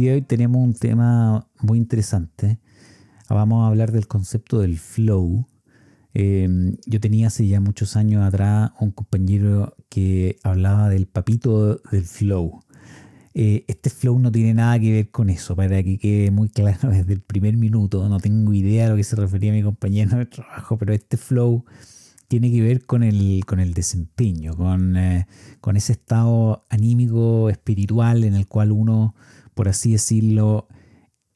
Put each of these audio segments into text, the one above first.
de hoy tenemos un tema muy interesante. Vamos a hablar del concepto del flow. Em, yo tenía hace ya muchos años atrás un compañero que hablaba del papito del flow. Eh, este flow no tiene nada que ver con eso, para que quede muy claro desde el primer minuto. No tengo idea a lo que se refería mi compañero de trabajo, pero este flow tiene que ver con el, con el desempeño, con, eh, con ese estado anímico, espiritual en el cual uno, por así decirlo,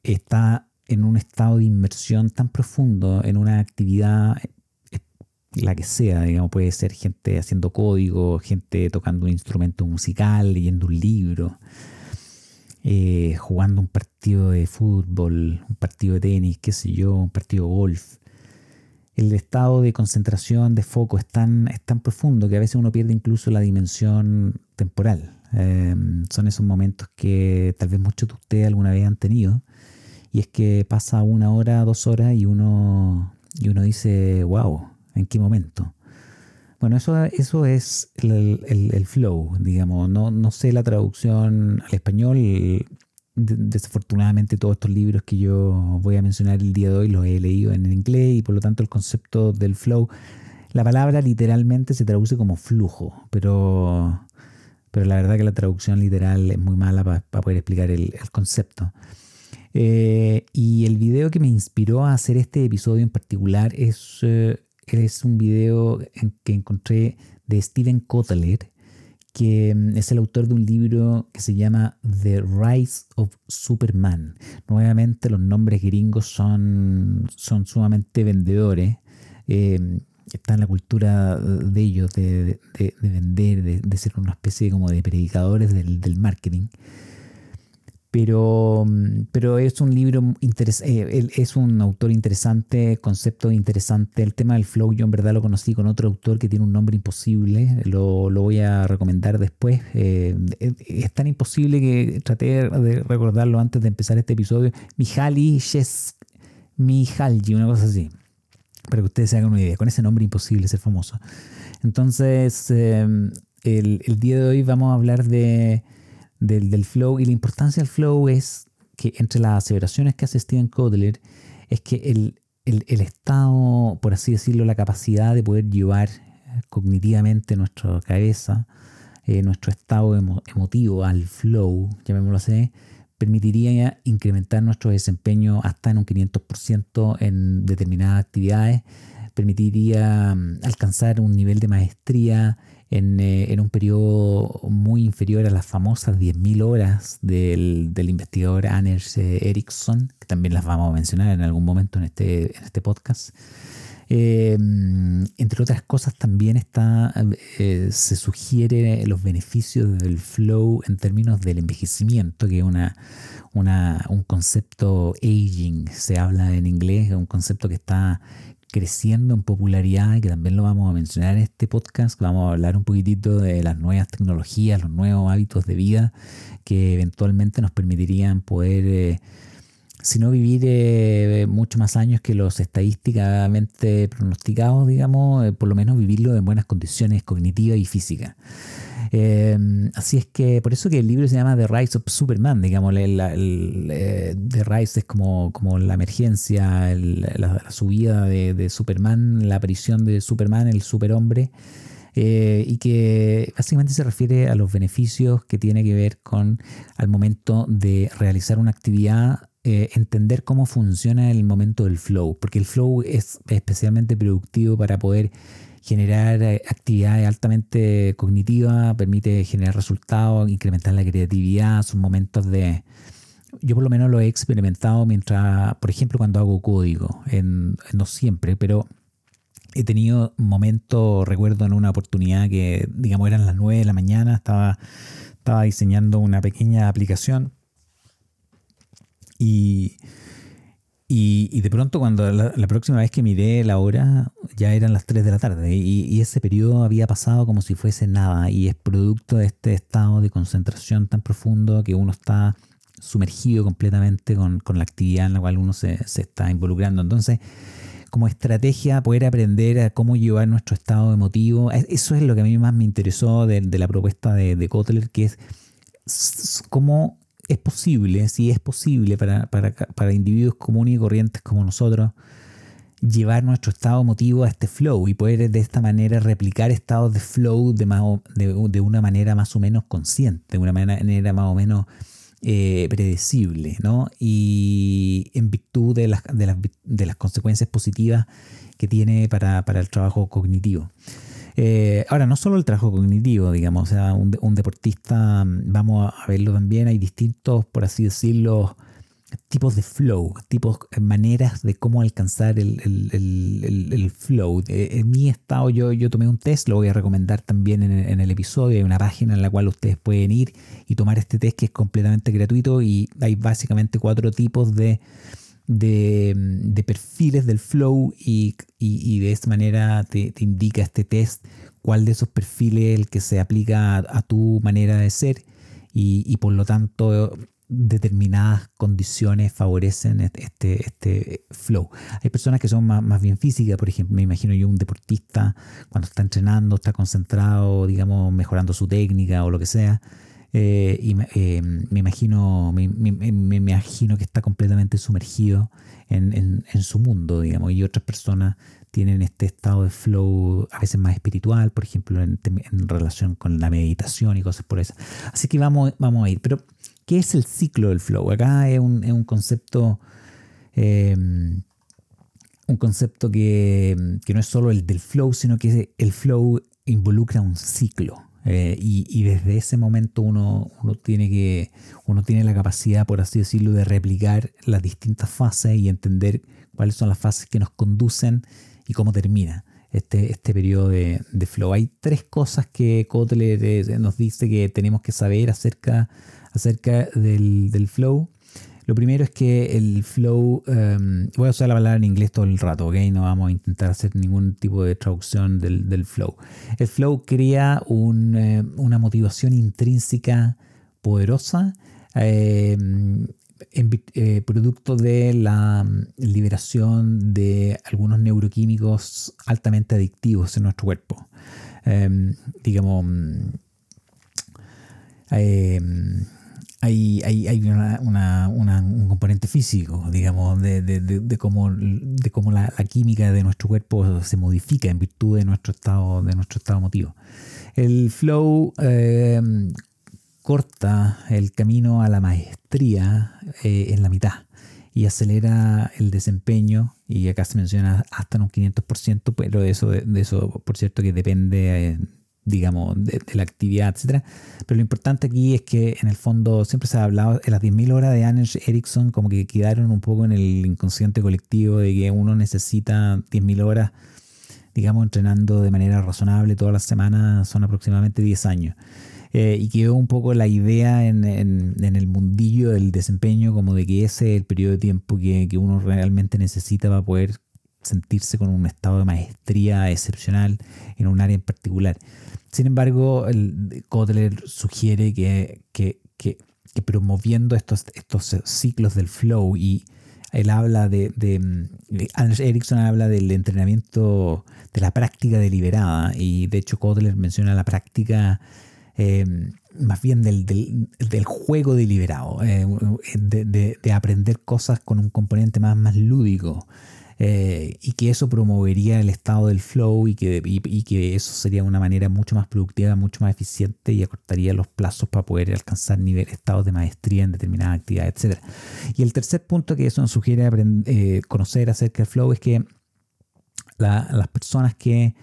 está en un estado de inmersión tan profundo en una actividad, eh, la que sea, digamos, puede ser gente haciendo código, gente tocando un instrumento musical, leyendo un libro, eh, jugando un partido de fútbol, un partido de tenis, qué sé yo, un partido de golf el estado de concentración, de foco es tan, es tan profundo que a veces uno pierde incluso la dimensión temporal. Em, son esos momentos que tal vez muchos de ustedes alguna vez han tenido. Y es que pasa una hora, dos horas y uno, y uno dice, wow, ¿en qué momento? Bueno, eso, eso es el, el, flow, digamos. No, no sé la traducción al español desafortunadamente todos estos libros que yo voy a mencionar el día de hoy los he leído en inglés y por lo tanto el concepto del flow, la palabra literalmente se traduce como flujo, pero, pero la verdad que la traducción literal es muy mala para poder explicar el, concepto. Eh, y el video que me inspiró a hacer este episodio en particular es, eh, es un video que encontré de Steven Kotler, que mm, es el autor de un libro que se llama The Rise of Superman. Nuevamente los nombres gringos son, son sumamente vendedores. Eh, está en la cultura de ellos de, vender, de, ser una especie como de predicadores del, del marketing pero, pero es un libro eh, es un autor interesante, concepto interesante. El tema del flow yo en verdad lo conocí con otro autor que tiene un nombre imposible, lo, lo voy a recomendar después. Eh, es tan imposible que traté de recordarlo antes de empezar este episodio. Mihaly Mihalji, una cosa así, para que ustedes se hagan una idea, con ese nombre imposible ser famoso. Entonces, eh, el, el día de hoy vamos a hablar de del, flow y la importancia del flow es que entre las aseveraciones que hace Steven Kotler es que el, estado, por así decirlo, la capacidad de poder llevar cognitivamente nuestra cabeza, eh, nuestro estado emotivo al flow, llamémoslo así, permitiría incrementar nuestro desempeño hasta en un 500% en determinadas actividades, permitiría mm, alcanzar un nivel de maestría eh, en, un periodo muy inferior a las famosas 10.000 horas del, investigador Anders eh, Ericsson, que también las vamos a mencionar en algún momento en este, en este podcast. Eh, entre otras cosas, también está, se sugiere los beneficios del flow en términos del envejecimiento, que es una, un concepto aging, se habla en inglés, un concepto que está creciendo en popularidad y que también lo vamos a mencionar en este podcast. Vamos a hablar un poquitito de las nuevas tecnologías, los nuevos hábitos de vida que eventualmente nos permitirían poder, eh, si no vivir eh, mucho más años que los estadísticamente pronosticados, digamos, eh, por lo menos vivirlo en buenas condiciones cognitivas y físicas. Em, así es que por eso que el libro se llama The Rise of Superman, digamos, el, eh, The Rise es como, como la emergencia, la, subida de, Superman, la aparición de Superman, el superhombre. Eh, y que básicamente se refiere a los beneficios que tiene que ver con al momento de realizar una actividad, eh, entender cómo funciona el momento del flow, porque el flow es especialmente productivo para poder generar eh, actividades altamente cognitivas, permite generar resultados, incrementar la creatividad, son momentos de... Yo por lo menos lo he experimentado mientras, por ejemplo, cuando hago código, no siempre, pero he tenido momentos, recuerdo en una oportunidad que, digamos, eran las 9 de la mañana, estaba, estaba diseñando una pequeña aplicación y y, de pronto cuando la, próxima vez que miré la hora ya eran las 3 de la tarde y, ese periodo había pasado como si fuese nada y es producto de este estado de concentración tan profundo que uno está sumergido completamente con, con la actividad en la cual uno se, se, está involucrando. Entonces, como estrategia, poder aprender a cómo llevar nuestro estado emotivo, eso es lo que a mí más me interesó de, de la propuesta de, de Kotler, que es cómo es posible, sí es posible para, para, individuos comunes y corrientes como nosotros llevar nuestro estado emotivo a este flow y poder de esta manera replicar estados de flow de, de, una manera más o menos consciente, de una manera más o menos eh, predecible, ¿no? Y en virtud de las, de las, de las consecuencias positivas que tiene para, para el trabajo cognitivo. Eh, ahora, no solo el trabajo cognitivo, digamos, o sea, un, deportista, vamos a verlo también, hay distintos, por así decirlo, tipos de flow, tipos, eh, maneras de cómo alcanzar el, flow. En mi estado yo, yo tomé un test, lo voy a recomendar también en, en, el episodio, hay una página en la cual ustedes pueden ir y tomar este test que es completamente gratuito y hay básicamente cuatro tipos de de, perfiles del flow y, de esta manera te, indica este test cuál de esos perfiles es el que se aplica a, tu manera de ser y, por lo tanto determinadas condiciones favorecen este, este flow. Hay personas que son más, bien físicas, por ejemplo, me imagino yo un deportista cuando está entrenando, está concentrado, digamos, mejorando su técnica o lo que sea, eh, y eh, me, imagino, que está completamente sumergido en, su mundo, digamos, y otras personas tienen este estado de flow a veces más espiritual, por ejemplo, en, relación con la meditación y cosas por eso. Así que vamos, a ir. Pero, ¿qué es el ciclo del flow? Acá es un, concepto... Eh, un concepto que, que, no es solo el del flow, sino que el flow involucra un ciclo. Eh, y, desde ese momento uno, uno, tiene que, uno tiene la capacidad, por así decirlo, de replicar las distintas fases y entender cuáles son las fases que nos conducen y cómo termina este, este periodo de, flow. Hay tres cosas que Kotler eh, nos dice que tenemos que saber acerca, acerca del, del flow. Lo primero es que el flow, em, voy a usar la palabra en inglés todo el rato, ¿ok? No vamos a intentar hacer ningún tipo de traducción del, flow. El flow crea eh, una motivación intrínseca poderosa, em, eh, producto de la mm, liberación de algunos neuroquímicos altamente adictivos en nuestro cuerpo. Em, digamos, mm, hay, hay, hay una, un componente físico, digamos, de, de, de, cómo, de cómo la, química de nuestro cuerpo se modifica en virtud de nuestro estado, de nuestro estado emotivo. El flow eh, corta el camino a la maestría eh, en la mitad y acelera el desempeño, y acá se menciona hasta un 500%, pero eso, de eso, por cierto, que depende... Digamos, de, la actividad, etc. Pero lo importante aquí es que en el fondo siempre se ha hablado de las 10.000 horas de Anders Ericsson como que quedaron un poco en el inconsciente colectivo de que uno necesita 10.000 horas, digamos, entrenando de manera razonable todas las semanas, son aproximadamente 10 años. Eh, y quedó un poco la idea en, en, el mundillo del desempeño como de que ese es el periodo de tiempo que, que uno realmente necesita para poder sentirse con un estado de maestría excepcional en un área en particular. Sin embargo, el Kotler sugiere que, que, que, promoviendo estos, estos ciclos del flow y él habla de, de, Anders Ericsson habla del entrenamiento de la práctica deliberada y de hecho Kotler menciona la práctica eh, más bien del, del, juego deliberado, eh, de, de, aprender cosas con un componente más, más lúdico. Eh, y que eso promovería el estado del flow y que, y, que eso sería una manera mucho más productiva, mucho más eficiente y acortaría los plazos para poder alcanzar nivel, estados de maestría en determinadas actividades, etc. Y el tercer punto que eso nos sugiere eh, conocer acerca del flow es que las personas que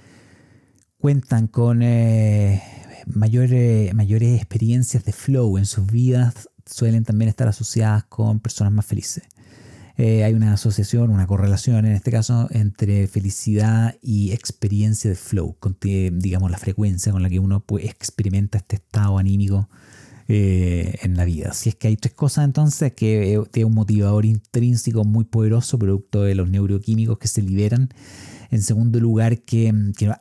cuentan con eh, mayores, mayores experiencias de flow en sus vidas suelen también estar asociadas con personas más felices. Eh, hay una asociación, una correlación en este caso entre felicidad y experiencia de flow, digamos la frecuencia con la que uno pues, experimenta este estado anímico eh, en la vida. Si es que hay tres cosas entonces, que es un motivador intrínseco muy poderoso, producto de los neuroquímicos que se liberan. En segundo lugar, que,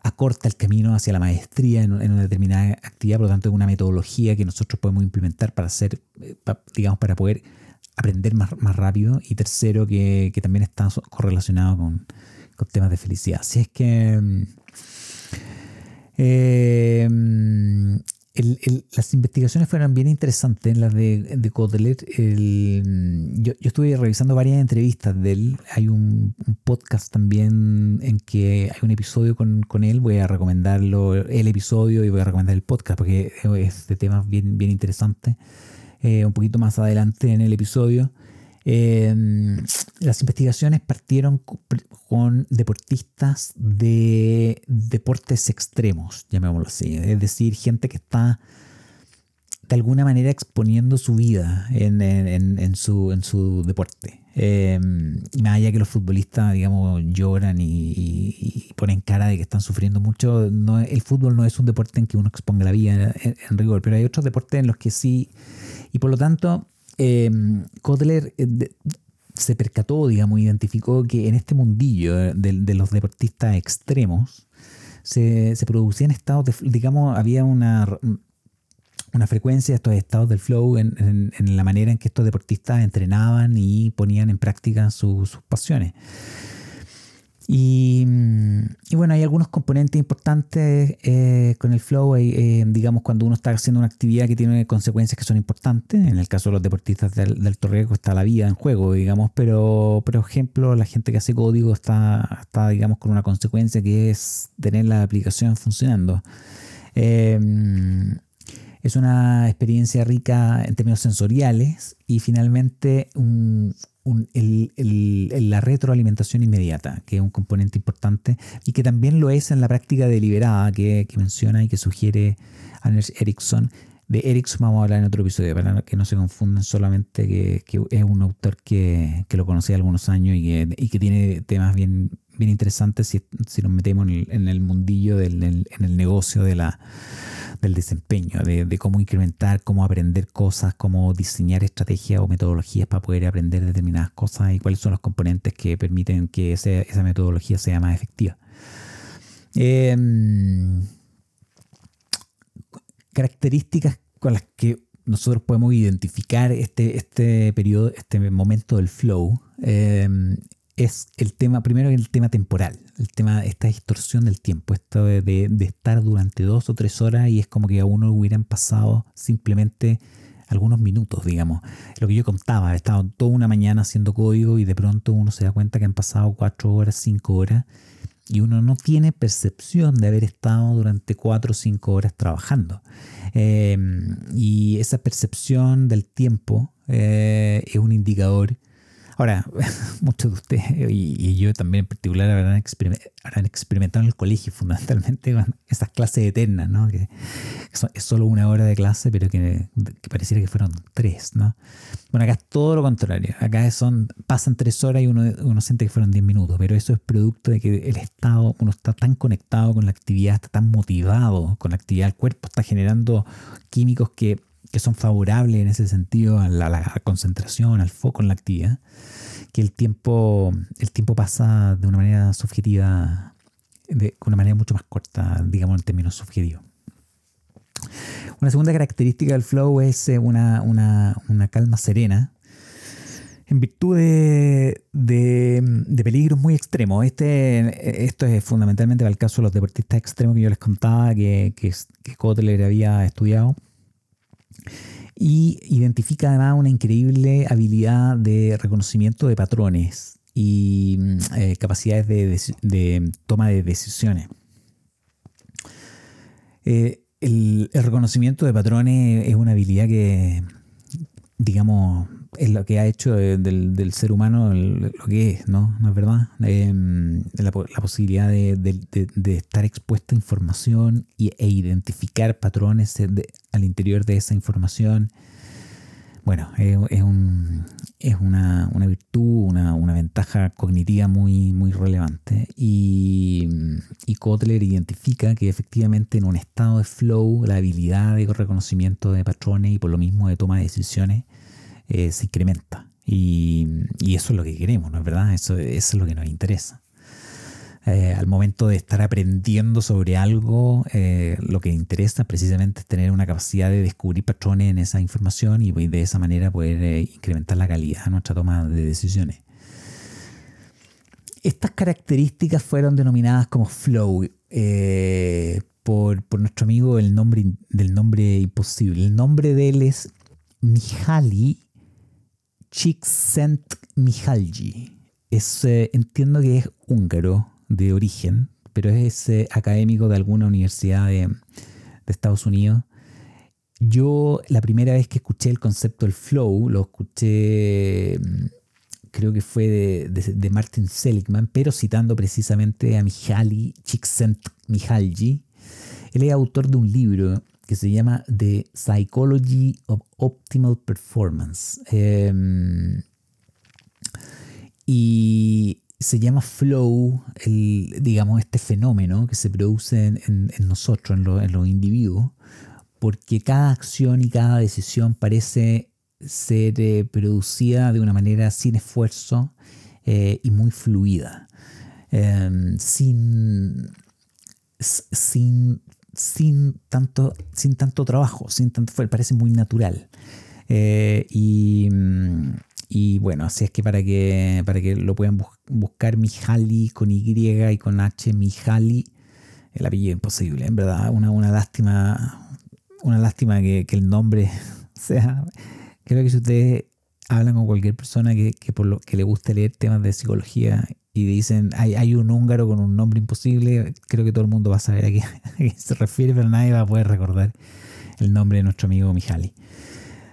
acorta el camino hacia la maestría en, una determinada actividad, por lo tanto es una metodología que nosotros podemos implementar para hacer, eh, digamos, para poder aprender más, más rápido y tercero que, que también está correlacionado con, con, temas de felicidad. Así es que mm, em, las investigaciones fueron bien interesantes, las de, de Kotler. yo, estuve revisando varias entrevistas de él. Hay un, podcast también en que hay un episodio con, él. Voy a recomendarlo el episodio y voy a recomendar el podcast porque es de temas bien, bien interesantes. Eh, un poquito más adelante en el episodio. Em, las investigaciones partieron con deportistas de deportes extremos, llamémoslo así, es decir, gente que está de alguna manera exponiendo su vida en, su, deporte. Eh, más allá que los futbolistas, digamos, lloran y, ponen cara de que están sufriendo mucho, no, el fútbol no es un deporte en que uno exponga la vida en rigor, pero hay otros deportes en los que sí, y por lo tanto Em, eh, se percató, digamos, identificó que en este mundillo de, los deportistas extremos se, se producían estados, de, digamos, había una, una frecuencia de estos estados del flow en, la manera en que estos deportistas entrenaban y ponían en práctica sus pasiones. Y, bueno, hay algunos componentes importantes eh, con el flow, eh, digamos, cuando uno está haciendo una actividad que tiene consecuencias que son importantes. En el caso de los deportistas del, del torrego está la vida en juego, digamos, pero por ejemplo, la gente que hace código está, está digamos, con una consecuencia que es tener la aplicación funcionando. Eh, es una experiencia rica en términos sensoriales y finalmente un, la retroalimentación inmediata, que es un componente importante y que también lo es en la práctica deliberada que, menciona y que sugiere Anders Ericsson. De Ericsson vamos a hablar en otro episodio, para que no se confundan solamente que, es un autor que, lo conocí algunos años y que, tiene temas bien, bien interesantes si, nos metemos en el, mundillo, del, en el negocio de la del desempeño, de, cómo incrementar, cómo aprender cosas, cómo diseñar estrategias o metodologías para poder aprender determinadas cosas y cuáles son los componentes que permiten que esa metodología sea más efectiva. Em, características con las que nosotros podemos identificar este, este periodo, este momento del flow, em, es el tema, primero el tema temporal, el tema, esta distorsión del tiempo, esto de, estar durante dos o tres horas y es como que a uno hubieran pasado simplemente algunos minutos, digamos. Lo que yo contaba, he estado toda una mañana haciendo código y de pronto uno se da cuenta que han pasado cuatro horas, cinco horas y uno no tiene percepción de haber estado durante cuatro o cinco horas trabajando. Em, y esa percepción del tiempo eh, es un indicador Ahora, muchos de ustedes y, yo también en particular habrán, experimentado en el colegio fundamentalmente con esas clases eternas, ¿no? Que, es solo una hora de clase, pero que, pareciera que fueron tres, ¿no? Bueno, acá es todo lo contrario. Acá son, pasan tres horas y uno, uno siente que fueron diez minutos, pero eso es producto de que el estado, uno está tan conectado con la actividad, está tan motivado con la actividad, el cuerpo está generando químicos que que son favorables en ese sentido a la, concentración, al foco en la actividad, que el tiempo, el tiempo pasa de una manera subjetiva, de una manera mucho más corta, digamos en términos subjetivos. Una segunda característica del flow es eh, una, calma serena, en virtud de, peligros muy extremos. Este, esto es fundamentalmente el caso de los deportistas extremos que yo les contaba, que, que, que Kotler había estudiado y identifica además una increíble habilidad de reconocimiento de patrones y mm, eh, capacidades de, toma de decisiones. Eh, el, reconocimiento de patrones es una habilidad que, digamos, es lo que ha hecho del, ser humano lo que es, ¿no? ¿No es verdad? Em, la, posibilidad de, estar expuesto a información e identificar patrones al interior de esa información. Bueno, es, una, virtud, una, ventaja cognitiva muy, muy relevante. Y, y Kotler identifica que efectivamente en un estado de flow la habilidad de reconocimiento de patrones y por lo mismo de toma de decisiones eh, se incrementa. Y, eso es lo que queremos, ¿no es verdad? Eso, es lo que nos interesa. Eh, al momento de estar aprendiendo sobre algo, eh, lo que interesa precisamente es tener una capacidad de descubrir patrones en esa información y de esa manera poder incrementar la calidad de nuestra toma de decisiones. Estas características fueron denominadas como flow por, nuestro amigo el nombre, del nombre imposible. El nombre de él es Mihaly Csikszentmihalyi. Es, eh, entiendo que es húngaro de origen, pero es eh, académico de alguna universidad de, Estados Unidos. Yo la primera vez que escuché el concepto del flow, lo escuché, mm, creo que fue de, Martin Seligman, pero citando precisamente a Mihaly Csikszentmihalyi. Él es autor de un libro que se llama The Psychology of Optimal Performance. Em, y se llama flow, el, digamos, este fenómeno que se produce en, nosotros, en, los individuos, porque cada acción y cada decisión parece ser eh, producida de una manera sin esfuerzo eh, y muy fluida, em, sin, sin sin tanto, sin tanto trabajo, sin tanto parece muy natural. Eh, mm, y, bueno, así es que para que, para que lo puedan buscar Mijali con Y y con H, Mijali, el apellido imposible, en verdad, una, una lástima, una lástima que, el nombre sea, creo que si ustedes hablan con cualquier persona que, que, por lo que le guste leer temas de psicología y dicen hay, hay, un húngaro con un nombre imposible, creo que todo el mundo va a saber a qué, se refiere, pero nadie va a poder recordar el nombre de nuestro amigo Mijali.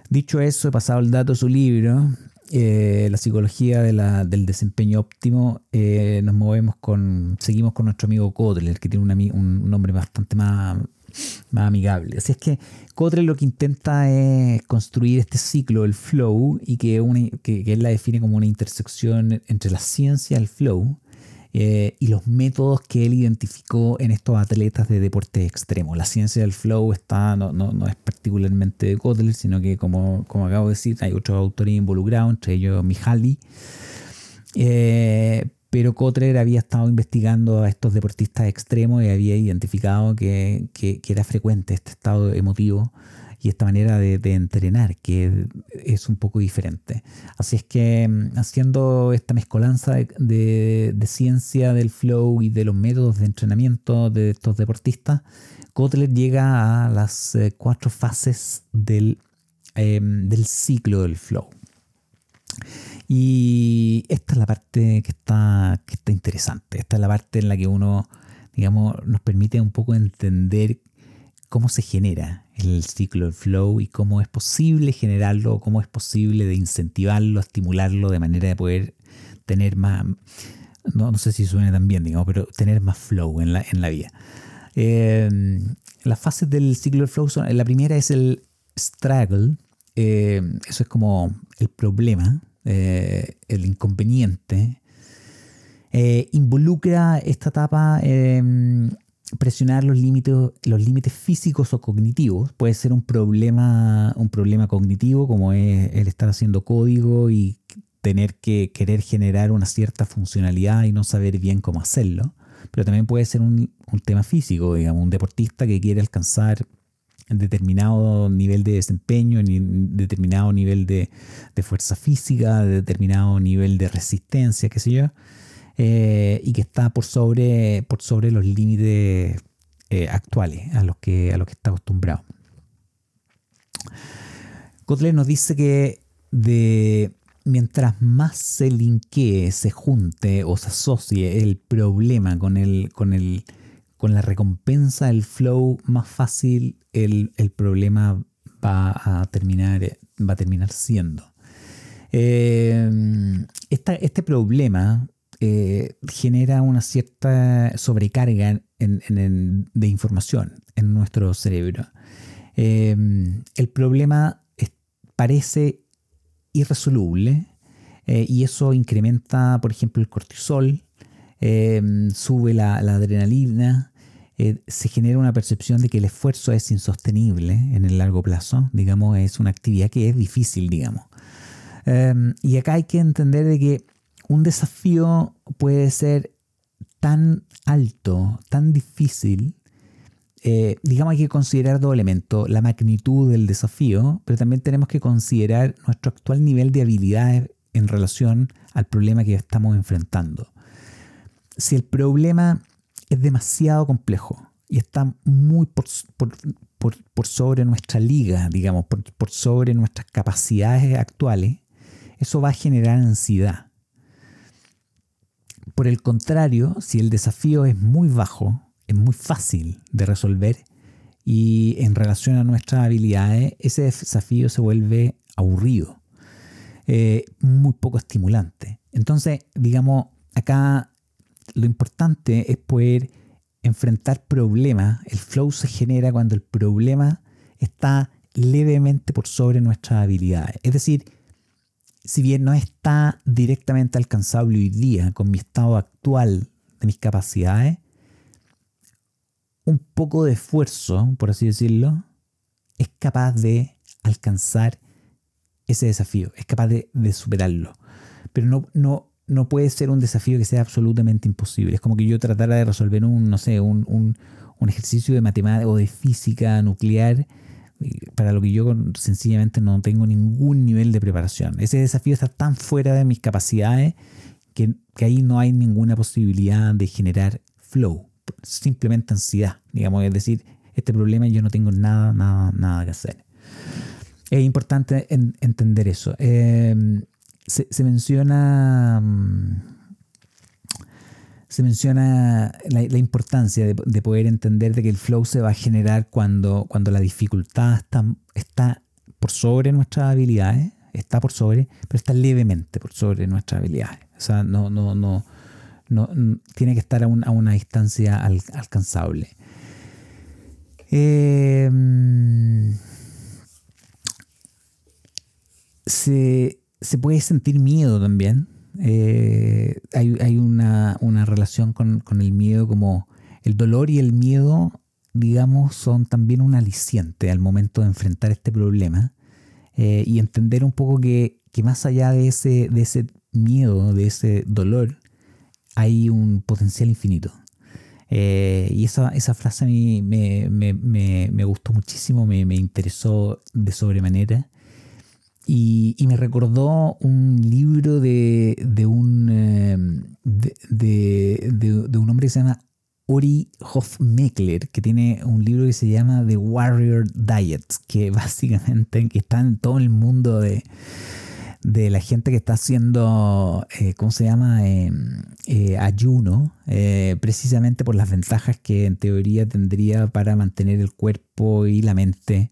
Dicho eso, he pasado el dato de su libro, eh, La psicología del desempeño óptimo. Eh, nos movemos con, seguimos con nuestro amigo Kotler, que tiene un, un nombre bastante más, más amigable. Así es que Kotler lo que intenta es construir este ciclo, el flow, y que, que, él la define como una intersección entre la ciencia, el flow, eh, y los métodos que él identificó en estos atletas de deporte extremo. La ciencia del flow está, no, no, es particularmente de Kotler, sino que como, como acabo de decir, hay otros autores involucrados, entre ellos Mihaly. Eh, pero Kotler había estado investigando a estos deportistas extremos y había identificado que, era frecuente este estado emotivo y esta manera de, entrenar, que es un poco diferente. Así es que mm, haciendo esta mezcolanza de, ciencia del flow y de los métodos de entrenamiento de estos deportistas, Kotler llega a las eh, cuatro fases del, em, del ciclo del flow. Y esta es la parte que está, que está interesante. Esta es la parte en la que uno, digamos, nos permite un poco entender cómo se genera el ciclo del flow y cómo es posible generarlo, cómo es posible de incentivarlo, estimularlo de manera de poder tener más, no, no sé si suena tan bien, digamos, pero tener más flow en la, en la vida. Eh, las fases del ciclo del flow son, la primera es el struggle, eh, eso es como el problema, eh, el inconveniente, involucra esta etapa presionar los límites, los límites físicos o cognitivos. Puede ser un problema, un problema cognitivo, como es el estar haciendo código y tener que querer generar una cierta funcionalidad y no saber bien cómo hacerlo. Pero también puede ser un, tema físico, digamos, un deportista que quiere alcanzar determinado nivel de desempeño, determinado nivel de, fuerza física, de determinado nivel de resistencia, qué sé yo, eh, y que está por sobre, por sobre los límites eh, actuales a los, que, a los que está acostumbrado. Kotler nos dice que de, mientras más se linkee, se junte o se asocie el problema con el, con el, con la recompensa del flow, más fácil el, problema va a terminar, va a terminar siendo. Eh, este problema eh, genera una cierta sobrecarga de información en nuestro cerebro. Eh, el problema parece irresoluble y eso incrementa, por ejemplo, el cortisol, Em, sube la, adrenalina, eh, se genera una percepción de que el esfuerzo es insostenible en el largo plazo, digamos, es una actividad que es difícil, digamos. Em, y acá hay que entender de que un desafío puede ser tan alto, tan difícil, eh, digamos hay que considerar dos elementos, la magnitud del desafío, pero también tenemos que considerar nuestro actual nivel de habilidades en relación al problema que estamos enfrentando si el problema es demasiado complejo, y está muy por, por, sobre nuestra liga, digamos, por, sobre nuestras capacidades actuales, eso va a generar ansiedad. Por el contrario, si el desafío es muy bajo, es muy fácil de resolver y en relación a nuestras habilidades, ese desafío se vuelve aburrido, eh, muy poco estimulante. Entonces, digamos, acá lo importante es poder enfrentar problemas. El flow se genera cuando el problema está levemente por sobre nuestras habilidades. Es decir, si bien no está directamente alcanzable hoy día con mi estado actual de mis capacidades, un poco de esfuerzo, por así decirlo, es capaz de alcanzar ese desafío, es capaz de, superarlo. Pero no, no, no puede ser un desafío que sea absolutamente imposible. Es como que yo tratara de resolver un, no sé, un, un, un ejercicio de matemática o de física nuclear para lo que yo sencillamente no tengo ningún nivel de preparación. Ese desafío está tan fuera de mis capacidades que, que ahí no hay ninguna posibilidad de generar flow, simplemente ansiedad, digamos, es decir, este problema yo no tengo nada, nada, nada que hacer. Es importante entender eso. Eh, se, menciona se menciona la, importancia de, poder entender de que el flow se va a generar cuando, cuando la dificultad está, está por sobre nuestras habilidades, está por sobre, pero está levemente por sobre nuestras habilidades. O sea, no, no, no, no tiene que estar a, una distancia alcanzable. Eh, se, se puede sentir miedo también. Eh, hay, una, relación con, el miedo como el dolor y el miedo, digamos, son también un aliciente al momento de enfrentar este problema eh, y entender un poco que, más allá de ese, de ese miedo, de ese dolor, hay un potencial infinito. Eh, y esa, esa frase a mí me, me gustó muchísimo, me, interesó de sobremanera. Y, me recordó un libro de, un, em, de, un hombre que se llama Ori Hofmeckler, que tiene un libro que se llama The Warrior Diet, que básicamente está en todo el mundo de, la gente que está haciendo, eh, ¿cómo se llama? Em, eh, ayuno, eh, precisamente por las ventajas que en teoría tendría para mantener el cuerpo y la mente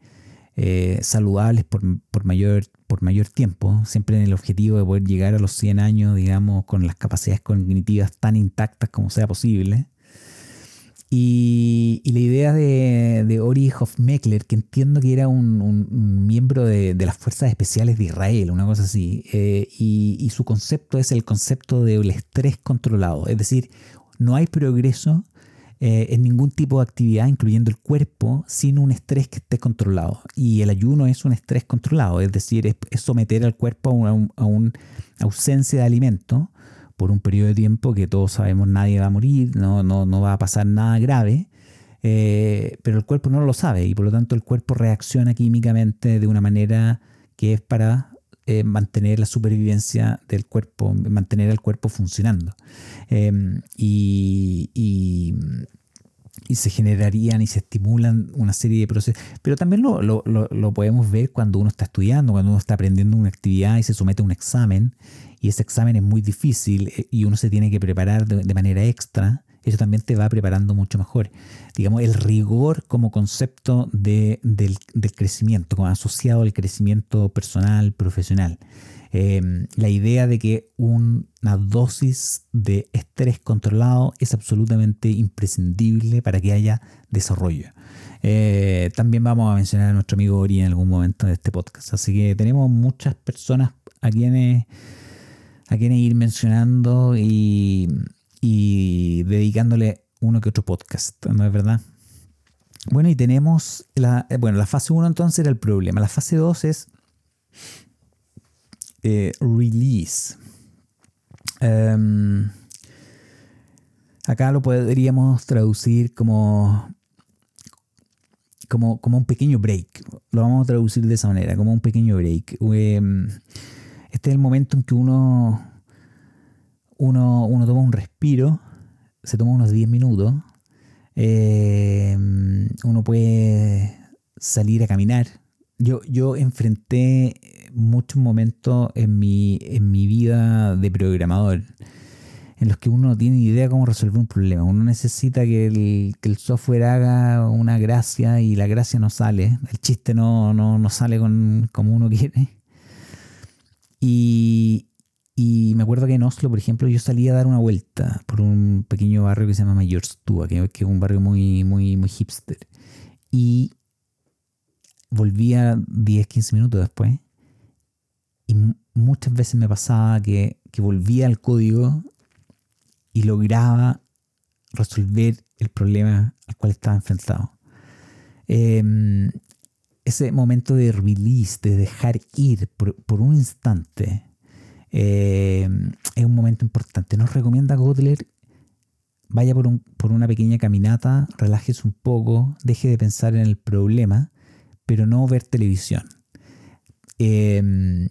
saludables por, por, mayor por mayor tiempo, siempre en el objetivo de poder llegar a los 100 años, digamos, con las capacidades cognitivas tan intactas como sea posible. Y, la idea de, Ori Hofmeckler, que entiendo que era un, miembro de, las Fuerzas Especiales de Israel, una cosa así, eh, y, y, su concepto es el concepto del estrés controlado, es decir, no hay progreso eh, en ningún tipo de actividad, incluyendo el cuerpo, sin un estrés que esté controlado. Y el ayuno es un estrés controlado, es decir, es, someter al cuerpo a una ausencia de alimento por un periodo de tiempo que todos sabemos nadie va a morir, no, no, no va a pasar nada grave. Eh, pero el cuerpo no lo sabe y por lo tanto el cuerpo reacciona químicamente de una manera que es para eh, mantener la supervivencia del cuerpo, mantener el cuerpo funcionando. Em, y, y, se generarían y se estimulan una serie de procesos. Pero también lo, lo, lo, podemos ver cuando uno está estudiando, cuando uno está aprendiendo una actividad y se somete a un examen, y ese examen es muy difícil eh, y uno se tiene que preparar de manera extra eso también te va preparando mucho mejor. Digamos, el rigor como concepto de, del, crecimiento, como asociado al crecimiento personal, profesional. Em, la idea de que una dosis de estrés controlado es absolutamente imprescindible para que haya desarrollo. Eh, también vamos a mencionar a nuestro amigo Ori en algún momento de este podcast. Así que tenemos muchas personas a quienes, a quienes ir mencionando y, y dedicándole uno que otro podcast, ¿no es verdad? Bueno, y tenemos la, eh, bueno, la fase 1 entonces era el problema. La fase 2 es eh, release. Em, acá lo podríamos traducir como, como, como, un pequeño break. Lo vamos a traducir de esa manera, como un pequeño break. Em, este es el momento en que uno uno, toma un respiro, se toma unos 10 minutos Eh, uno puede salir a caminar. Yo, yo enfrenté muchos momentos en mi, en mi vida de programador en los que uno no tiene idea cómo resolver un problema. Uno necesita que el, software haga una gracia y la gracia no sale. El chiste no, no, sale con, como uno quiere. Y, me acuerdo que en Oslo, por ejemplo, yo salí a dar una vuelta por un pequeño barrio que se llama Majorstua, que, que es un barrio muy, muy, muy hipster. Y volvía 10, 15 minutos después. Y muchas veces me pasaba que, que volvía al código y lograba resolver el problema al cual estaba enfrentado. Em, ese momento de release, de dejar ir por, un instante, em, es un momento importante. Nos recomienda Godler, vaya por, por una pequeña caminata, relájese un poco, deje de pensar en el problema, pero no ver televisión. Eh,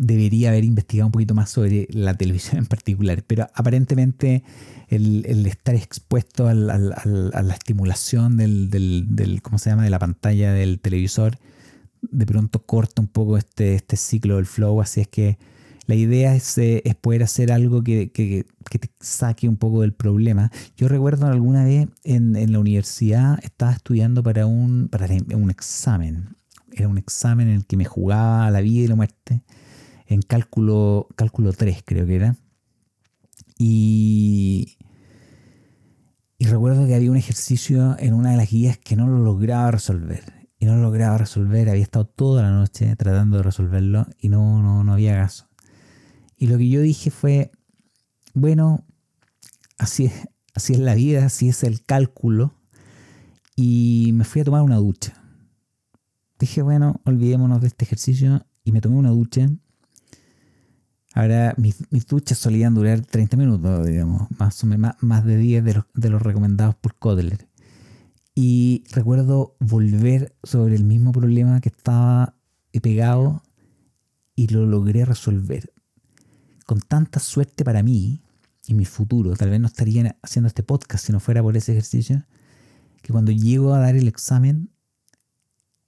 debería haber investigado un poquito más sobre la televisión en particular, pero aparentemente el, estar expuesto a la estimulación del, ¿cómo se llama?, de la pantalla del televisor, de pronto corta un poco este, este ciclo del flow, así es que la idea es, eh, poder hacer algo que, te saque un poco del problema. Yo recuerdo alguna vez en, la universidad estaba estudiando para un, para un examen, era un examen en el que me jugaba la vida y la muerte en cálculo, cálculo 3 creo que era. Y, y recuerdo que había un ejercicio en una de las guías que no lo lograba resolver. Y no lo lograba resolver, había estado toda la noche tratando de resolverlo y no, no, no había caso. Y lo que yo dije fue, bueno, así es, así es la vida, así es el cálculo. Y me fui a tomar una ducha. Dije, bueno, olvidémonos de este ejercicio y me tomé una ducha Ahora, mis, duchas solían durar 30 minutos, digamos, más o menos, más, de 10 de los, de los recomendados por Kodler. Y recuerdo volver sobre el mismo problema que estaba pegado y lo logré resolver. Con tanta suerte para mí y mi futuro, tal vez no estaría haciendo este podcast si no fuera por ese ejercicio, que cuando llego a dar el examen,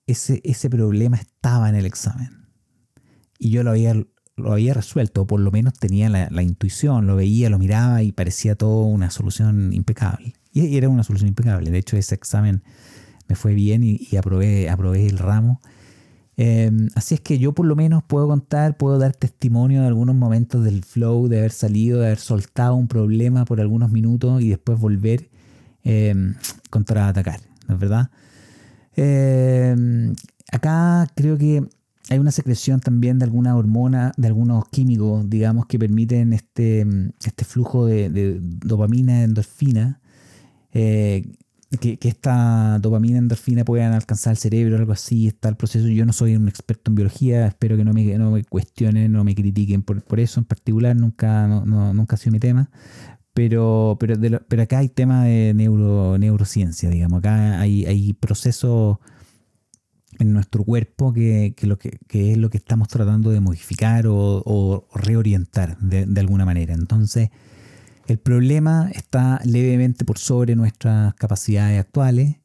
ese, ese problema estaba en el examen. Y yo lo había lo había resuelto, o por lo menos tenía la, intuición, lo veía, lo miraba y parecía todo una solución impecable. Y era una solución impecable. De hecho, ese examen me fue bien y, aprobé, aprobé, el ramo. Em, así es que yo por lo menos puedo contar, puedo dar testimonio de algunos momentos del flow, de haber salido, de haber soltado un problema por algunos minutos y después volver eh, contraatacar, ¿no es verdad? Em, acá creo que hay una secreción también de alguna hormona, de algunos químicos, digamos, que permiten este, este flujo de, dopamina, endorfina, eh, que, esta dopamina, endorfina puedan alcanzar el cerebro, algo así, está el proceso. Yo no soy un experto en biología, espero que no me, no me cuestionen, no me critiquen por, eso en particular, nunca, nunca ha sido mi tema. Pero, pero, pero acá hay tema de neuro, neurociencia, digamos, acá hay, hay procesos en nuestro cuerpo que, lo que, es lo que estamos tratando de modificar o, reorientar de, alguna manera. Entonces, el problema está levemente por sobre nuestras capacidades actuales,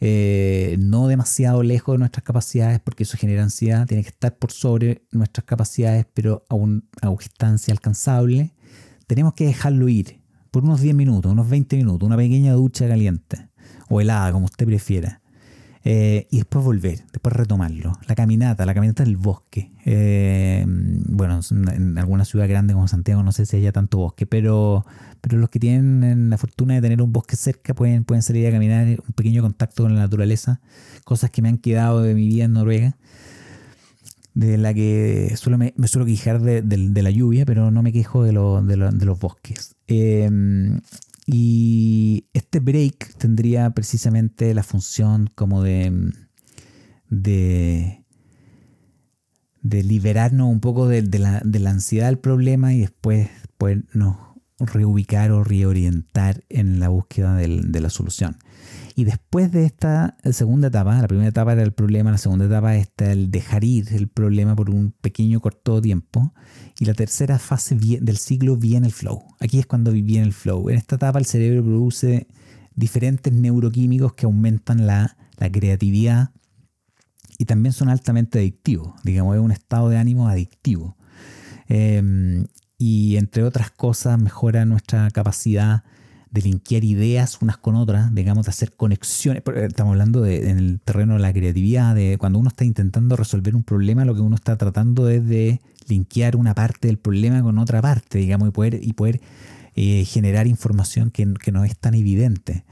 eh, no demasiado lejos de nuestras capacidades porque eso genera ansiedad, tiene que estar por sobre nuestras capacidades, pero a, a una distancia alcanzable. Tenemos que dejarlo ir por unos 10 minutos, unos 20 minutos, una pequeña ducha caliente o helada, como usted prefiera eh, y después volver, después retomarlo. La caminata, la caminata del bosque. Eh, bueno, en alguna ciudad grande como Santiago no sé si haya tanto bosque, pero, pero los que tienen la fortuna de tener un bosque cerca pueden, pueden salir a caminar, un pequeño contacto con la naturaleza, cosas que me han quedado de mi vida en Noruega de la que suelo me, suelo quejar de, la lluvia, pero no me quejo de, los bosques. Eh, y este break tendría precisamente la función como de, de, liberarnos un poco de, la, ansiedad del problema y después podernos reubicar o reorientar en la búsqueda de la solución. Y después de esta segunda etapa, la primera etapa era el problema, la segunda etapa es el dejar ir el problema por un pequeño corto tiempo. Y la tercera fase del ciclo viene el flow. Aquí es cuando viene el flow. En esta etapa el cerebro produce diferentes neuroquímicos que aumentan la, creatividad y también son altamente adictivos. Digamos, es un estado de ánimo adictivo. Em, y entre otras cosas mejora nuestra capacidad de linkear ideas unas con otras, digamos, de hacer conexiones. Estamos hablando en el terreno de la creatividad, de cuando uno está intentando resolver un problema, lo que uno está tratando es de linkear una parte del problema con otra parte, digamos, y poder, y poder eh, generar información que, no es tan evidente.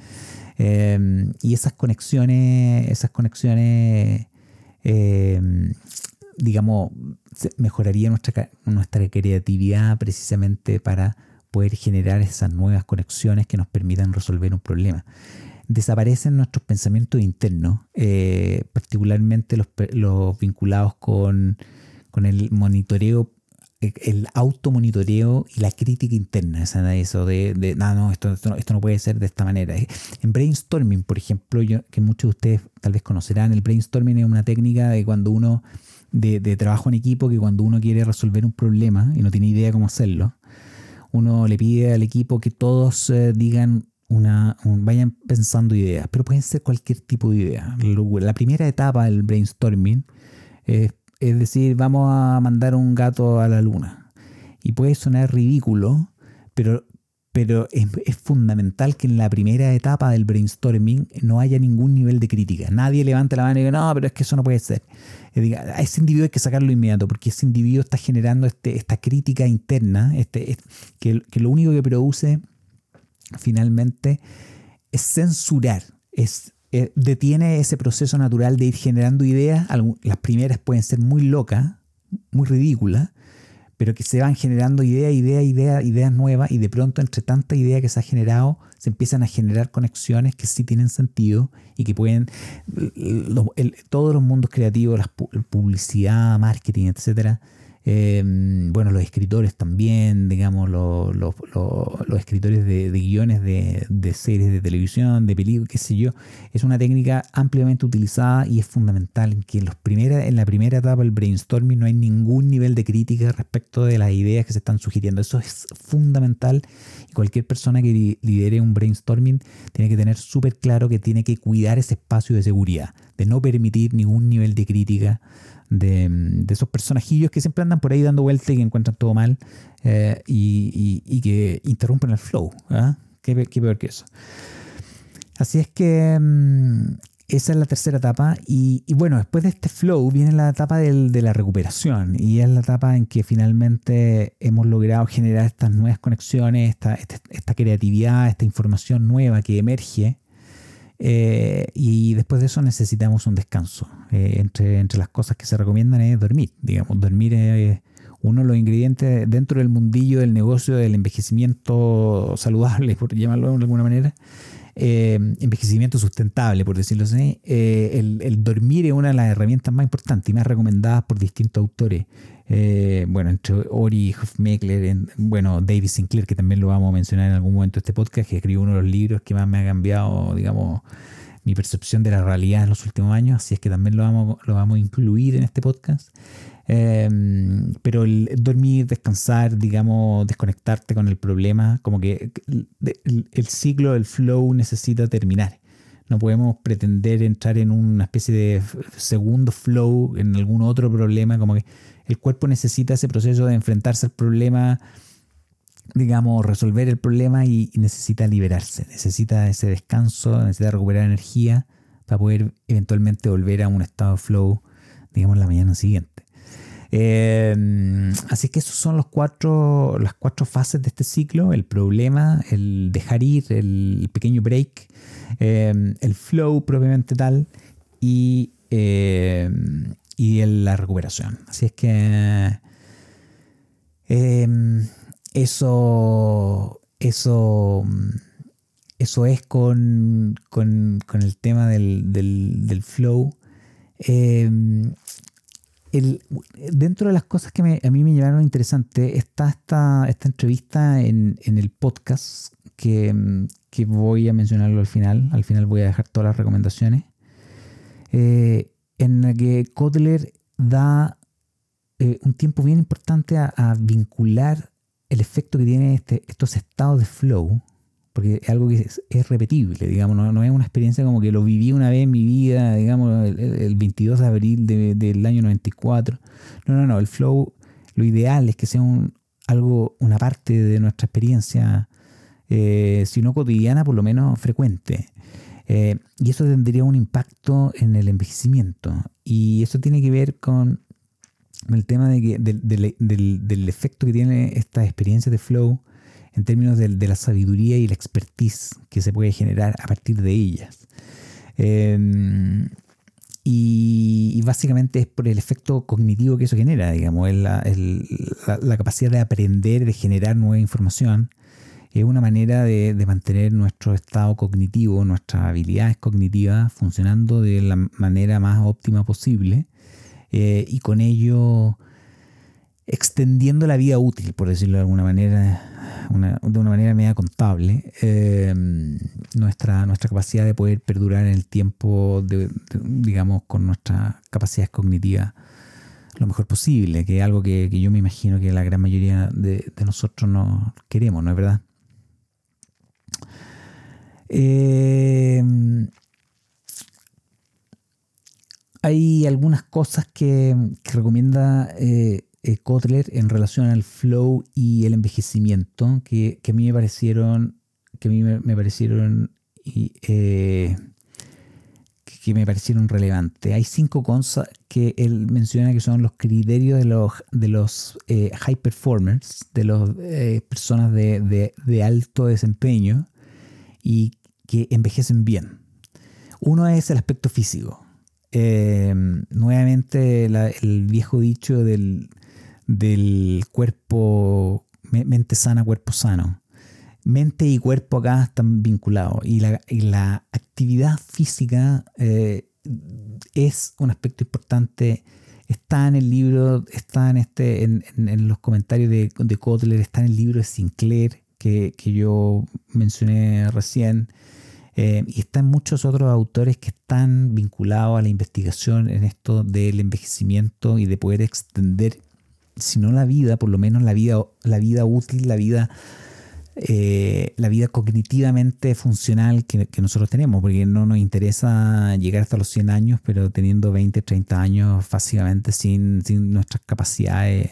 Eh, y esas conexiones, esas conexiones, eh, digamos, mejoraría nuestra, nuestra creatividad precisamente para poder generar esas nuevas conexiones que nos permitan resolver un problema. Desaparecen nuestros pensamientos internos, eh, particularmente los, los vinculados con, el monitoreo el automonitoreo y la crítica interna, eso de, no, no esto, esto, no, puede ser de esta manera. En brainstorming, por ejemplo, que muchos de ustedes tal vez conocerán, el brainstorming es una técnica de cuando uno, de, de trabajo en equipo, que cuando uno quiere resolver un problema y no tiene idea cómo hacerlo, uno le pide al equipo que todos eh, digan una, vayan pensando ideas, pero pueden ser cualquier tipo de idea. La primera etapa del brainstorming es, decir, vamos a mandar un gato a la luna. Y puede sonar ridículo, pero, pero es, es, fundamental que en la primera etapa del brainstorming no haya ningún nivel de crítica. Nadie levante la mano y diga, no, pero es que eso no puede ser a ese individuo hay que sacarlo inmediato, porque ese individuo está generando este, esta crítica interna, este, que, lo único que produce finalmente es censurar, es, eh, detiene ese proceso natural de ir generando ideas. Las primeras pueden ser muy locas, muy ridículas, pero que se van generando idea, idea, idea, ideas nuevas y de pronto entre tanta idea que se ha generado se empiezan a generar conexiones que sí tienen sentido y que pueden, todos los mundos creativos, la publicidad, marketing, etcétera, Em, bueno, los escritores también, digamos, los, los, escritores de, guiones de, series de televisión, de películas, qué sé yo, es una técnica ampliamente utilizada y es fundamental en que en, los primera, en la primera etapa del brainstorming no hay ningún nivel de crítica respecto de las ideas que se están sugiriendo. Eso es fundamental y cualquier persona que lidere un brainstorming tiene que tener súper claro que tiene que cuidar ese espacio de seguridad, de no permitir ningún nivel de crítica de, esos personajillos que siempre andan por ahí dando vueltas y que encuentran todo mal eh, y, que interrumpen el flow. ¿ah? ¿Qué, peor que eso. Así es que mm, esa es la tercera etapa y, bueno, después de este flow viene la etapa de la recuperación y es la etapa en que finalmente hemos logrado generar estas nuevas conexiones, esta, esta creatividad, esta información nueva que emerge eh, y después de eso necesitamos un descanso. Eh, entre, entre las cosas que se recomiendan es dormir. Digamos, dormir es uno de los ingredientes dentro del mundillo del negocio del envejecimiento saludable, por llamarlo de alguna manera. Eh, envejecimiento sustentable, por decirlo así. el, el, dormir es una de las herramientas más importantes y más recomendadas por distintos autores. Eh, bueno, entre Ori Hofmeckler, bueno, David Sinclair, que también lo vamos a mencionar en algún momento de este podcast, que escribió uno de los libros que más me ha cambiado, digamos, mi percepción de la realidad en los últimos años, así es que también lo vamos, lo vamos a incluir en este podcast. Em, pero el dormir, descansar, digamos, desconectarte con el problema, como que el, el ciclo del flow necesita terminar. No podemos pretender entrar en una especie de segundo flow en algún otro problema, como que el cuerpo necesita ese proceso de enfrentarse al problema, digamos, resolver el problema y, necesita liberarse, necesita ese descanso, necesita recuperar energía para poder eventualmente volver a un estado de flow, digamos, la mañana siguiente. Eh, así que esos son los cuatro, las cuatro fases de este ciclo, el problema, el dejar ir, el pequeño break, eh, el flow propiamente tal y eh, y en la recuperación. Así es que em, eso, eso, eso es con, el tema del, flow. Em, dentro de las cosas que a mí me llevaron interesante está esta, esta entrevista en, el podcast que, voy a mencionarlo al final. Al final voy a dejar todas las recomendaciones. Eh, en la que Kotler da eh, un tiempo bien importante a, vincular el efecto que tienen este, estos estados de flow, porque es algo que es, repetible, digamos, no, es una experiencia como que lo viví una vez en mi vida, digamos, el, 22 de abril del año 94. No, no, no, el flow, lo ideal es que sea algo, una parte de nuestra experiencia, eh, si no cotidiana, por lo menos frecuente. Eh, y eso tendría un impacto en el envejecimiento. Y eso tiene que ver con el tema del, efecto que tiene esta experiencia de flow en términos de, la sabiduría y la expertise que se puede generar a partir de ellas. Em, y, básicamente es por el efecto cognitivo que eso genera, digamos, la, la, capacidad de aprender, de generar nueva información, es una manera de, mantener nuestro estado cognitivo, nuestras habilidades cognitivas funcionando de la manera más óptima posible eh, y con ello extendiendo la vida útil, por decirlo de alguna manera, de una manera media contable, eh, nuestra, nuestra capacidad de poder perdurar en el tiempo, digamos, con nuestras capacidades cognitivas lo mejor posible, que es algo que, yo me imagino que la gran mayoría de, nosotros no queremos, ¿no es verdad? Eh, hay algunas cosas que, recomienda eh, eh, Kotler en relación al flow y el envejecimiento que, a mí me parecieron que a mí me, parecieron eh, que, me parecieron relevantes. Hay cinco cosas que él menciona que son los criterios de los, de los high performers, de las personas de, de alto desempeño y que envejecen bien. Uno es el aspecto físico. Em, nuevamente el viejo dicho del, cuerpo, mente sana, cuerpo sano. Mente y cuerpo acá están vinculados y la, actividad física eh, es un aspecto importante. Está en el libro, está en, este, en, los comentarios de, de, Kotler, está en el libro de Sinclair que, que yo mencioné recién. Eh, y están muchos otros autores que están vinculados a la investigación en esto del envejecimiento y de poder extender, si no la vida, por lo menos la vida, la vida útil, la vida, eh, la vida cognitivamente funcional que, nosotros tenemos, porque no nos interesa llegar hasta los 100 años, pero teniendo 20, 30 años fácilmente sin, nuestras capacidades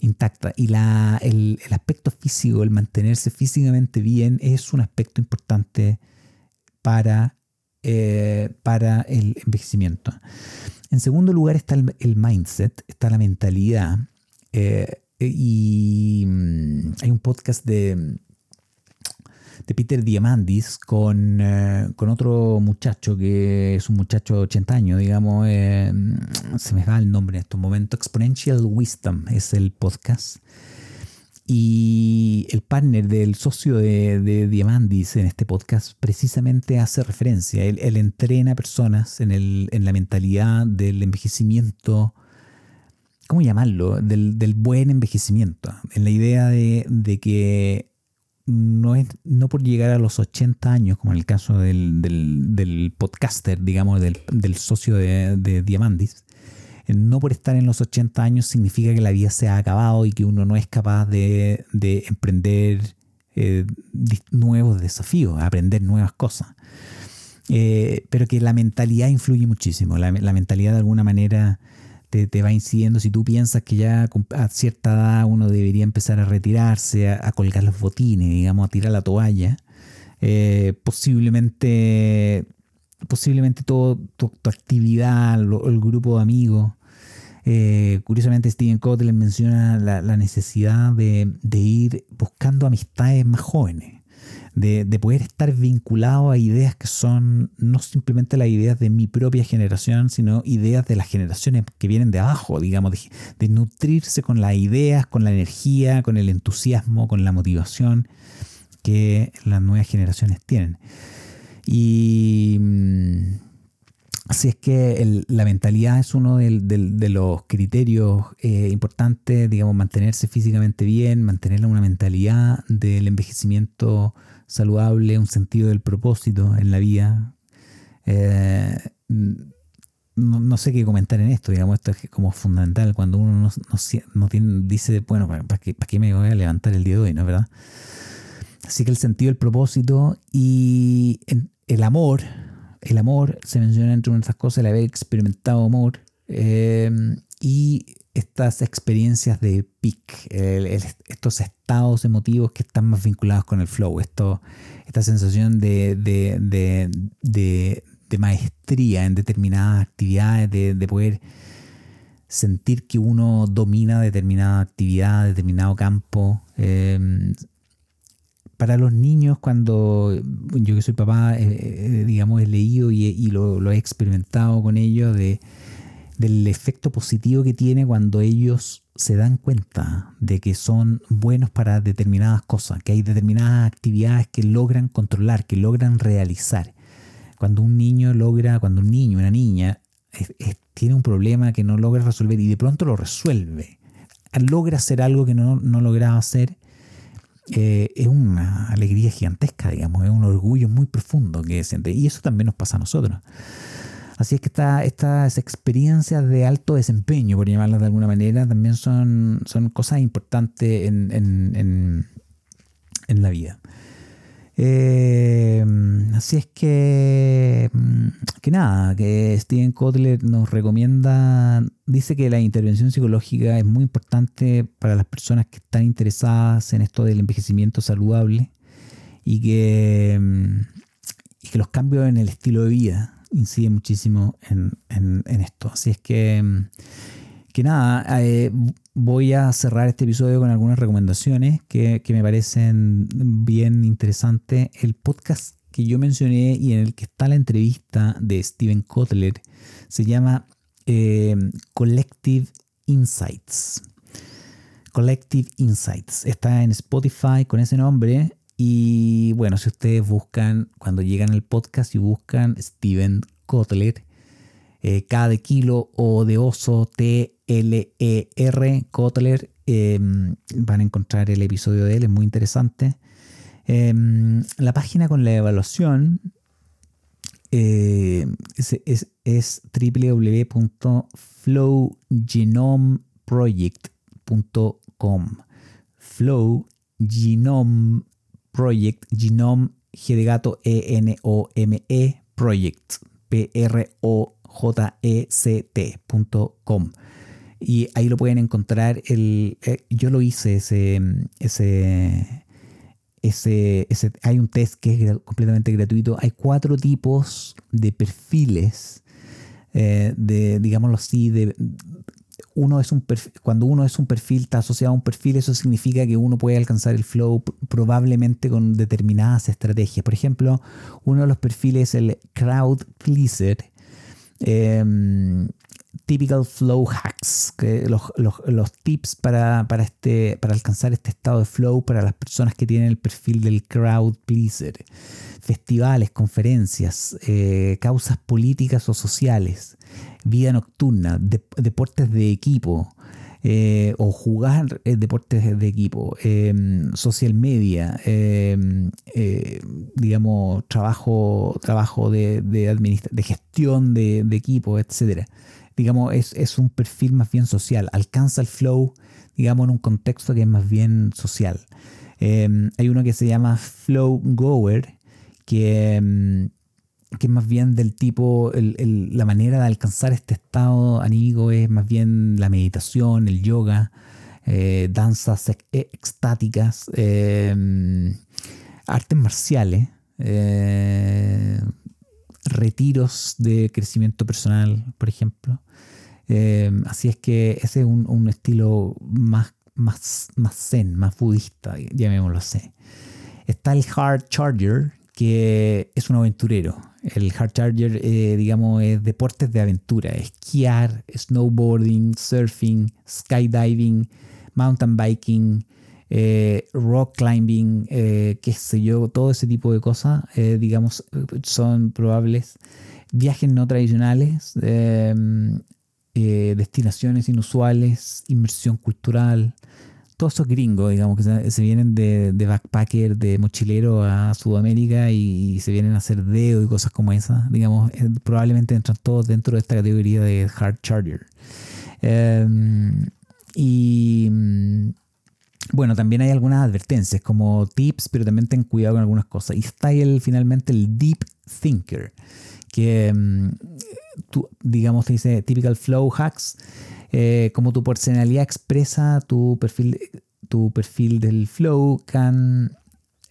intactas. Y la, el, el, aspecto físico, el mantenerse físicamente bien, es un aspecto importante para, eh, para el envejecimiento. En segundo lugar está el, mindset, está la mentalidad. Eh, y mm, hay un podcast de, de Peter Diamandis con, eh, con, otro muchacho que es un muchacho de 80 años, digamos, se me va el nombre en estos momentos, Exponential Wisdom es el podcast. Y el partner del socio de, Diamandis en este podcast precisamente hace referencia. Él, entrena personas en, el, en, la mentalidad del envejecimiento, ¿cómo llamarlo? Del, buen envejecimiento. En la idea de, que no, es, no por llegar a los 80 años, como en el caso del, podcaster, digamos, del, socio de, de Diamandis, no por estar en los 80 años significa que la vida se ha acabado y que uno no es capaz de, emprender eh, nuevos desafíos, aprender nuevas cosas. Eh, pero que la mentalidad influye muchísimo. La, mentalidad de alguna manera te, va incidiendo. Si tú piensas que ya a cierta edad uno debería empezar a retirarse, a, colgar los botines, digamos, a tirar la toalla, eh, posiblemente posiblemente toda tu, actividad, el grupo de amigos, eh, curiosamente, Steven Kotler menciona la, necesidad de, ir buscando amistades más jóvenes, de, poder estar vinculado a ideas que son no simplemente las ideas de mi propia generación, sino ideas de las generaciones que vienen de abajo, digamos, de, nutrirse con las ideas, con la energía, con el entusiasmo, con la motivación que las nuevas generaciones tienen. Y mm, Así es que la mentalidad es uno de los criterios eh, importantes, digamos, mantenerse físicamente bien, mantener una mentalidad del envejecimiento saludable, un sentido del propósito en la vida. Eh, no, sé qué comentar en esto, digamos, esto es como fundamental cuando uno no, tiene, dice, bueno, ¿para qué, ¿para qué me voy a levantar el día de hoy, no verdad? Así que el sentido del propósito y el amor, el amor se menciona entre otras cosas, el haber experimentado amor eh, y estas experiencias de peak, estos estados emotivos que están más vinculados con el flow, esto, esta sensación de, de, maestría en determinadas actividades, de, poder sentir que uno domina determinada actividad, determinado campo. Eh, para los niños, cuando yo que soy papá, eh, eh, digamos, he leído y, lo, he experimentado con ellos, de, del efecto positivo que tiene cuando ellos se dan cuenta de que son buenos para determinadas cosas, que hay determinadas actividades que logran controlar, que logran realizar. Cuando un niño logra, cuando un niño, una niña, tiene un problema que no logra resolver y de pronto lo resuelve, logra hacer algo que no, no lograba hacer, eh, es una alegría gigantesca, digamos, es un orgullo muy profundo que siente. Y eso también nos pasa a nosotros. Así es que estas experiencias de alto desempeño, por llamarlas de alguna manera, también son, son cosas importantes en, en, en la vida. Eh, así es que, mm, que nada, que Steven Kotler nos recomienda, dice que la intervención psicológica es muy importante para las personas que están interesadas en esto del envejecimiento saludable y que, mm, y que los cambios en el estilo de vida inciden muchísimo en, en, esto. Así es que mm, que nada, eh, voy a cerrar este episodio con algunas recomendaciones que, me parecen bien interesantes. El podcast que yo mencioné y en el que está la entrevista de Steven Kotler se llama eh, Collective Insights. Collective Insights. Está en Spotify con ese nombre. Y bueno, si ustedes buscan, cuando llegan al podcast y buscan Steven Kotler, eh, K de kilo o de oso, T, L, E, R, Kotler. Em, van a encontrar el episodio de él, es muy interesante. Em, la página con la evaluación eh, es, es, www.flowgenomeproject.com. Flow Genome Project, Genome G E N O M E Project P R O ject.com. Y ahí lo pueden encontrar. El, eh, yo lo hice, ese, ese, ese, ese, hay un test que es completamente gratuito. Hay cuatro tipos de perfiles, eh, de, digámoslo así, de, uno es un cuando uno es un perfil, está asociado a un perfil, eso significa que uno puede alcanzar el flow probablemente con determinadas estrategias. Por ejemplo, uno de los perfiles es el crowd pleaser, Em, typical flow hacks, que los, tips para, este, para alcanzar este estado de flow para las personas que tienen el perfil del crowd pleaser, festivales, conferencias, eh, causas políticas o sociales, vida nocturna, deportes de equipo, eh, o jugar eh, deportes de equipo, em, social media, em, eh, digamos, trabajo, trabajo de, de, gestión de, equipo, etc. Digamos, es, es, un perfil más bien social, alcanza el flow, digamos, en un contexto que es más bien social. Em, hay uno que se llama Flow Goer, que que es más bien del tipo, la manera de alcanzar este estado anímico es más bien la meditación, el yoga, eh, danzas e, extáticas, em, artes marciales, eh, retiros de crecimiento personal, por ejemplo. Em, así es que ese es un, estilo más, más, más zen, más budista, llamémoslo así. Está el Hard Charger, que es un aventurero. El Hard Charger, eh, digamos, es deportes de aventura, esquiar, snowboarding, surfing, skydiving, mountain biking, eh, rock climbing, eh, qué sé yo, todo ese tipo de cosas, digamos, son probables. viajes no tradicionales, eh, destinaciones inusuales, inmersión cultural, todos esos gringos, digamos, que se, vienen de, backpacker, de mochilero a Sudamérica y, se vienen a hacer dedo y cosas como esas, digamos, eh, probablemente entran todos dentro de esta categoría de hard charger. Em, y mm, bueno, también hay algunas advertencias como tips, pero también ten cuidado con algunas cosas. Y está el, finalmente el deep thinker, que mm, digamos te dice typical flow hacks eh, como tu personalidad expresa tu perfil, tu perfil del flow can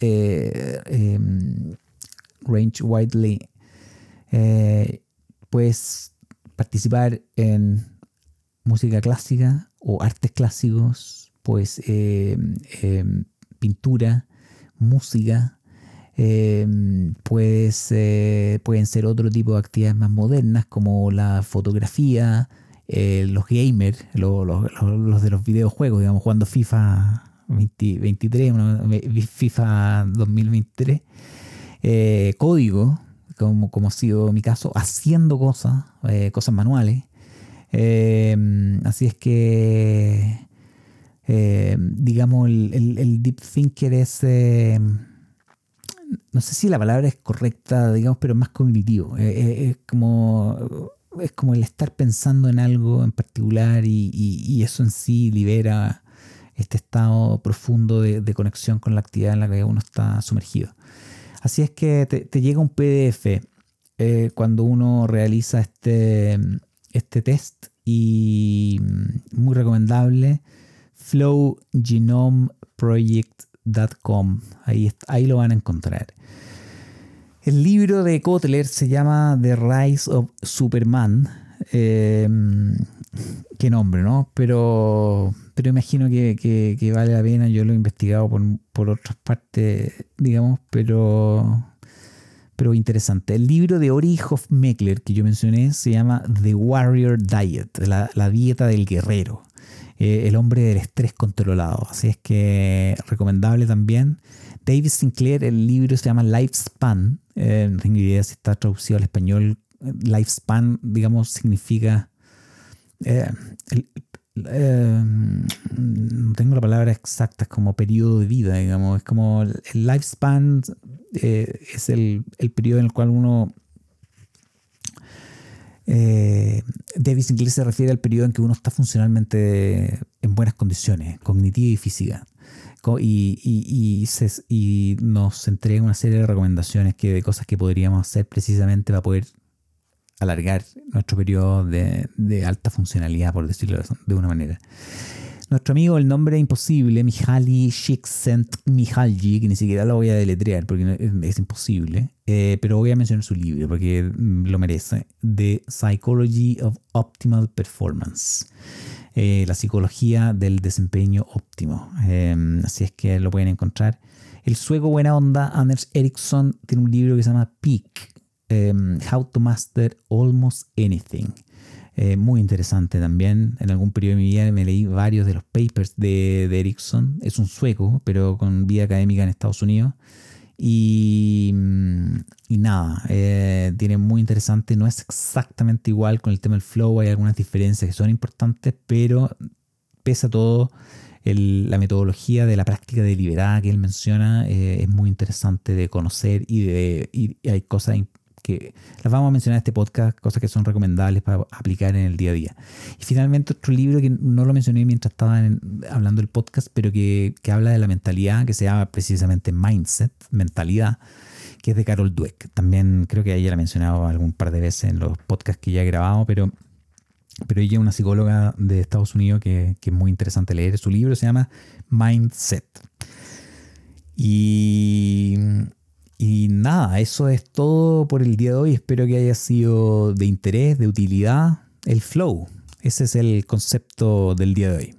eh, em, range widely. Eh, puedes participar en música clásica o artes clásicos, pues em, em, pintura, música, pues, pueden ser otro tipo de actividades más modernas como la fotografía, eh, los gamers, los de los videojuegos, digamos, jugando FIFA 23, FIFA 2023, eh, código, como, como ha sido mi caso, haciendo cosas, eh, cosas manuales. así es que, digamos, el, Deep Thinker es no sé si la palabra es correcta, digamos, pero más cognitivo. es como es como el estar pensando en algo en particular y, eso en sí libera este estado profundo de, conexión con la actividad en la que uno está sumergido. Así es que te, llega un PDF eh, cuando uno realiza este, este test y mm, muy recomendable flowgenomeproject.com ahí, ahí lo van a encontrar el libro de Kotler se llama The Rise of Superman. Em, qué nombre, ¿no? Pero, pero imagino que, vale la pena. Yo lo he investigado por, otras partes, digamos, pero, pero interesante. El libro de Ori Hofmeckler que yo mencioné se llama The Warrior Diet, la, dieta del guerrero. Eh, el hombre del estrés controlado. Así es que recomendable también. David Sinclair, el libro se llama Lifespan. Eh, no tengo idea si está traducido al español. Lifespan, digamos, significa. Eh, eh, no tengo la palabra exacta, es como periodo de vida, digamos. Es como el, lifespan es el, el, periodo en el cual uno. David Sinclair se refiere al periodo en que uno está funcionalmente en buenas condiciones, cognitiva y física y, y, nos entrega una serie de recomendaciones que, de cosas que podríamos hacer precisamente para poder alargar nuestro periodo de, alta funcionalidad, por decirlo de una manera. Nuestro amigo, el nombre imposible, Mihaly Csikszentmihalyi, que ni siquiera lo voy a deletrear porque es, imposible, eh, pero voy a mencionar su libro porque mm, lo merece, The Psychology of Optimal Performance. Eh, la psicología del desempeño óptimo. Em, así es que lo pueden encontrar. El sueco buena onda, Anders Ericsson, tiene un libro que se llama Peak, em, How to Master Almost Anything. Eh, muy interesante también. En algún periodo de mi vida me leí varios de los papers de, de Ericsson. Es un sueco, pero con vida académica en Estados Unidos. Y, y nada, eh, tiene muy interesante. No es exactamente igual con el tema del flow, hay algunas diferencias que son importantes, pero pese a todo, la metodología de la práctica deliberada que él menciona eh, es muy interesante de conocer y, de, y hay cosas que las vamos a mencionar en este podcast, cosas que son recomendables para aplicar en el día a día. Y finalmente otro libro que no lo mencioné mientras estaba hablando del podcast, pero que, que, habla de la mentalidad, que se llama precisamente Mindset, mentalidad, que es de Carol Dweck. También creo que ella la he mencionado algún par de veces en los podcasts que ya he grabado, pero, pero ella es una psicóloga de Estados Unidos que, que es muy interesante leer. Su libro se llama Mindset. Y y nada, eso es todo por el día de hoy. Espero que haya sido de interés, de utilidad. El flow. Ese es el concepto del día de hoy.